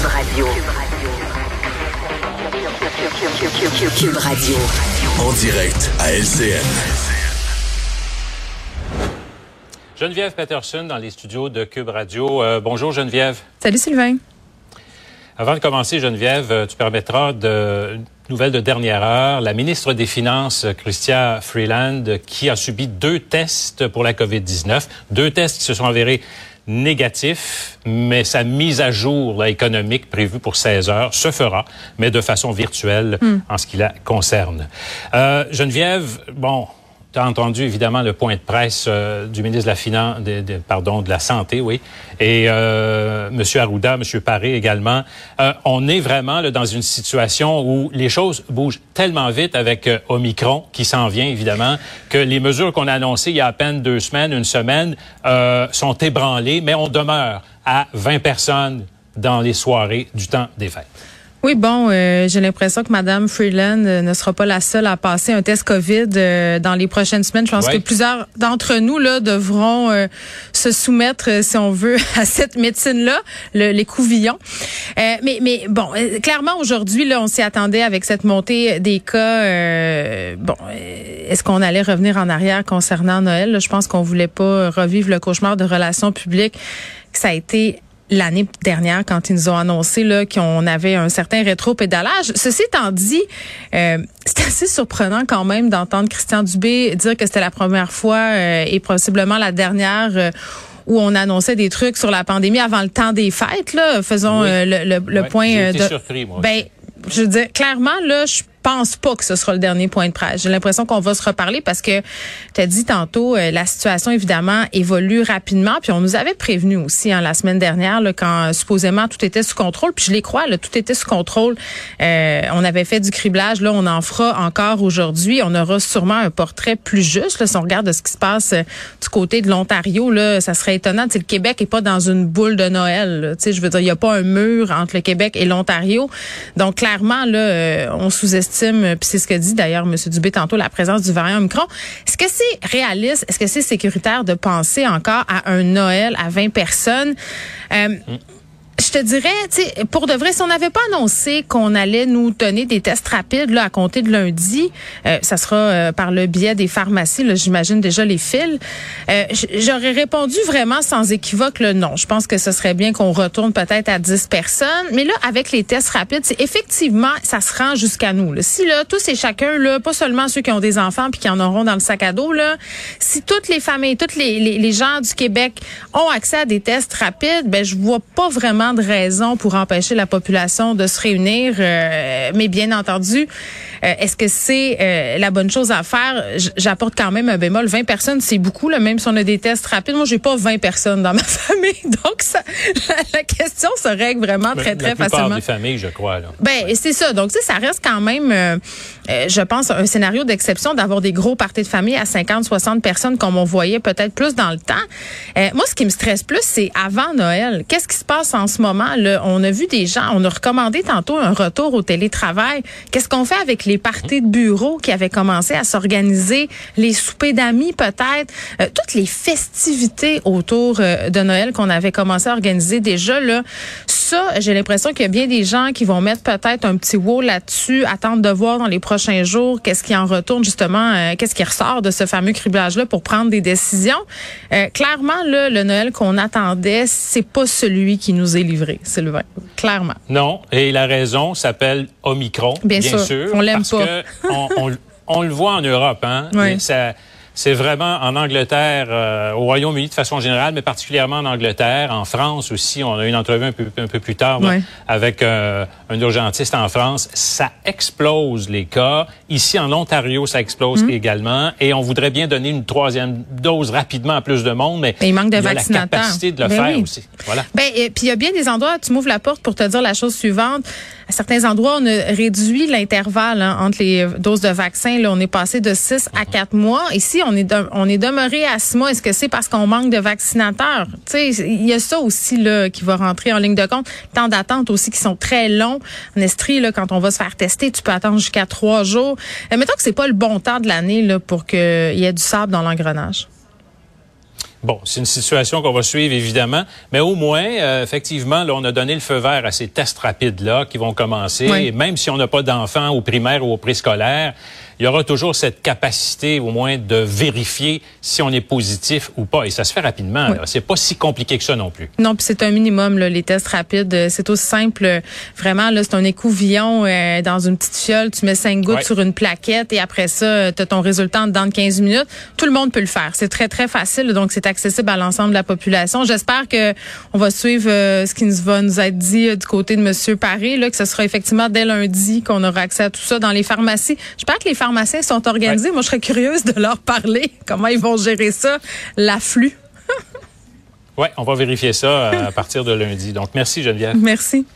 Cube Radio. Cube Radio. En direct à LCN. Geneviève Peterson dans les studios de Cube Radio. Euh, bonjour Geneviève. Salut Sylvain. Avant de commencer, Geneviève, euh, tu permettras de nouvelle de dernière heure. La ministre des Finances, Chrystia Freeland, qui a subi deux tests pour la COVID-19, deux tests qui se sont avérés négatifs, mais sa mise à jour économique prévue pour 16 heures se fera, mais de façon virtuelle en ce qui la concerne. Euh, Geneviève, bon, tu as entendu évidemment le point de presse euh, du ministre de la Finance, de, de- pardon, de la Santé, oui, et euh, M. Arruda, M. Paré également. Euh, on est vraiment dans une situation où les choses bougent tellement vite avec euh, Omicron qui s'en vient évidemment que les mesures qu'on a annoncées il y a à peine deux semaines, une semaine, sont ébranlées, mais on demeure à 20 personnes dans les soirées du temps des fêtes. Oui, bon, euh, j'ai l'impression que Madame Freeland euh, ne sera pas la seule à passer un test COVID euh, dans les prochaines semaines. Je pense Ouais. que plusieurs d'entre nous là devront euh, se soumettre, si on veut, à cette médecine-là, le- les couvillons. Euh, mais, mais bon, clairement aujourd'hui, là, on s'y attendait avec cette montée des cas. euh, bon, est-ce qu'on allait revenir en arrière concernant Noël? Là, Je pense qu'on voulait pas revivre le cauchemar de relations publiques. que Ça a été l'année dernière quand ils nous ont annoncé là qu'on avait un certain rétro-pédalage. Ceci étant dit, euh, c'est assez surprenant quand même d'entendre Christian Dubé dire que c'était la première fois euh, et possiblement la dernière euh, où on annonçait des trucs sur la pandémie avant le temps des fêtes. Là. Faisons Oui. euh, le, le- le Ouais, point. euh, de- surpris, moi Ben, je veux dire, clairement, là, je pense pas que ce sera le dernier point de presse. J'ai l'impression qu'on va se reparler parce que tu as dit tantôt, euh, la situation, évidemment, évolue rapidement. Puis on nous avait prévenu aussi hein, la semaine dernière, là, quand euh, supposément tout était sous contrôle. Puis je les crois, là, tout était sous contrôle. Euh, on avait fait du criblage. Là, on en fera encore aujourd'hui. On aura sûrement un portrait plus juste. Là, si on regarde ce qui se passe euh, du côté de l'Ontario, là, ça serait étonnant. Tu sais, le Québec est pas dans une boule de Noël. Tu sais, je veux dire, il y a pas un mur entre le Québec et l'Ontario. Donc clairement, là, euh, on sous-estime. Euh, c'est ce que dit d'ailleurs M. Dubé tantôt, la présence du variant Omicron. Est-ce que c'est réaliste? Est-ce que c'est sécuritaire de penser encore à un Noël à 20 personnes? Euh, je te dirais, tu sais, pour de vrai, si on n'avait pas annoncé qu'on allait nous donner des tests rapides là à compter de lundi, euh, ça sera euh, par le biais des pharmacies, j'imagine déjà les fils. euh, J'aurais répondu vraiment sans équivoque le non. Je pense que ce serait bien qu'on retourne peut-être à 10 personnes, mais là avec les tests rapides, effectivement ça se rend jusqu'à nous. Là. Si là tous et chacun là, pas seulement ceux qui ont des enfants puis qui en auront dans le sac à dos là, si toutes les familles, toutes les, les, les gens du Québec ont accès à des tests rapides, ben je vois pas vraiment de raison pour empêcher la population de se réunir. euh, mais bien entendu, euh, est-ce que c'est euh, la bonne chose à faire? J'apporte quand même un bémol. 20 personnes, c'est beaucoup, là, même si on a des tests rapides. Moi, j'ai pas 20 personnes dans ma famille, donc ça, la, la question se règle vraiment très très la facilement. des familles, je crois. Là. Ben c'est ça. Donc tu sais, ça reste quand même, je pense, un scénario d'exception d'avoir des gros parties de famille à 50, 60 personnes comme on voyait peut-être plus dans le temps. Moi, ce qui me stresse plus, c'est avant Noël. Qu'est-ce qui se passe en moment On a vu des gens, on a recommandé tantôt un retour au télétravail. Qu'est-ce qu'on fait avec les parties de bureau qui avaient commencé à s'organiser, les soupers d'amis peut-être, euh, toutes les festivités autour euh, de Noël qu'on avait commencé à organiser déjà là? Ça, j'ai l'impression qu'il y a bien des gens qui vont mettre peut-être un petit wow là-dessus, attendre de voir dans les prochains jours qu'est-ce qui en retourne justement, euh, qu'est-ce qui ressort de ce fameux criblage-là pour prendre des décisions. Euh, clairement, là, le Noël qu'on attendait, c'est pas celui qui nous est livré, Sylvain. Clairement. Non, et la raison s'appelle Omicron, Bien bien, sûr. On l'aime pas. que on, on- on le voit en Europe, hein. Oui. Ça- c'est vraiment en Angleterre, euh, au Royaume-Uni de façon générale, mais particulièrement en Angleterre, en France aussi. On a eu une entrevue un peu, un peu plus tard là, avec euh, un urgentiste en France. Ça explose les cas. Ici en Ontario, ça explose Hum. également. Et on voudrait bien donner une troisième dose rapidement à plus de monde, mais Mais il manque de y a la capacité de le Ben faire oui. aussi. Voilà. Ben, et puis il y a bien des endroits, tu m'ouvres la porte pour te dire la chose suivante. À certains endroits, on a réduit l'intervalle hein, entre les doses de vaccins. Là, on est passé de 6 à 4 mois. Ici, on est de- on est demeuré à 6 mois. Est-ce que c'est parce qu'on manque de vaccinateurs? Tu sais, il y a ça aussi là qui va rentrer en ligne de compte. Temps d'attente aussi qui sont très longs. En Estrie, là, quand on va se faire tester, tu peux attendre jusqu'à trois jours. Euh, mettons que c'est pas le bon temps de l'année là pour qu'il y ait du sable dans l'engrenage. Bon, c'est une situation qu'on va suivre évidemment, mais au moins, euh, effectivement, là, on a donné le feu vert à ces tests rapides-là qui vont commencer. Et même si on n'a pas d'enfants au primaire ou au préscolaire, il y aura toujours cette capacité au moins de vérifier si on est positif ou pas. Et ça se fait rapidement. Oui. C'est pas si compliqué que ça non plus. Non, puis c'est un minimum, là, les tests rapides. C'est aussi simple. Vraiment, là, c'est un écouvillon euh, dans une petite fiole. Tu mets cinq gouttes sur une plaquette et après ça, tu as ton résultat dans 15 minutes. Tout le monde peut le faire. C'est très, très facile. Donc, c'est accessible à l'ensemble de la population. J'espère que on va suivre euh, ce qui nous va nous être dit euh, du côté de Monsieur Paré, là, que ce sera effectivement dès lundi qu'on aura accès à tout ça dans les pharmacies. J'espère que les pharmacies pharmaciens sont organisés. Moi, je serais curieuse de leur parler. Comment ils vont gérer ça, l'afflux. oui, on va vérifier ça euh, à partir de lundi. Donc, merci Geneviève. Merci.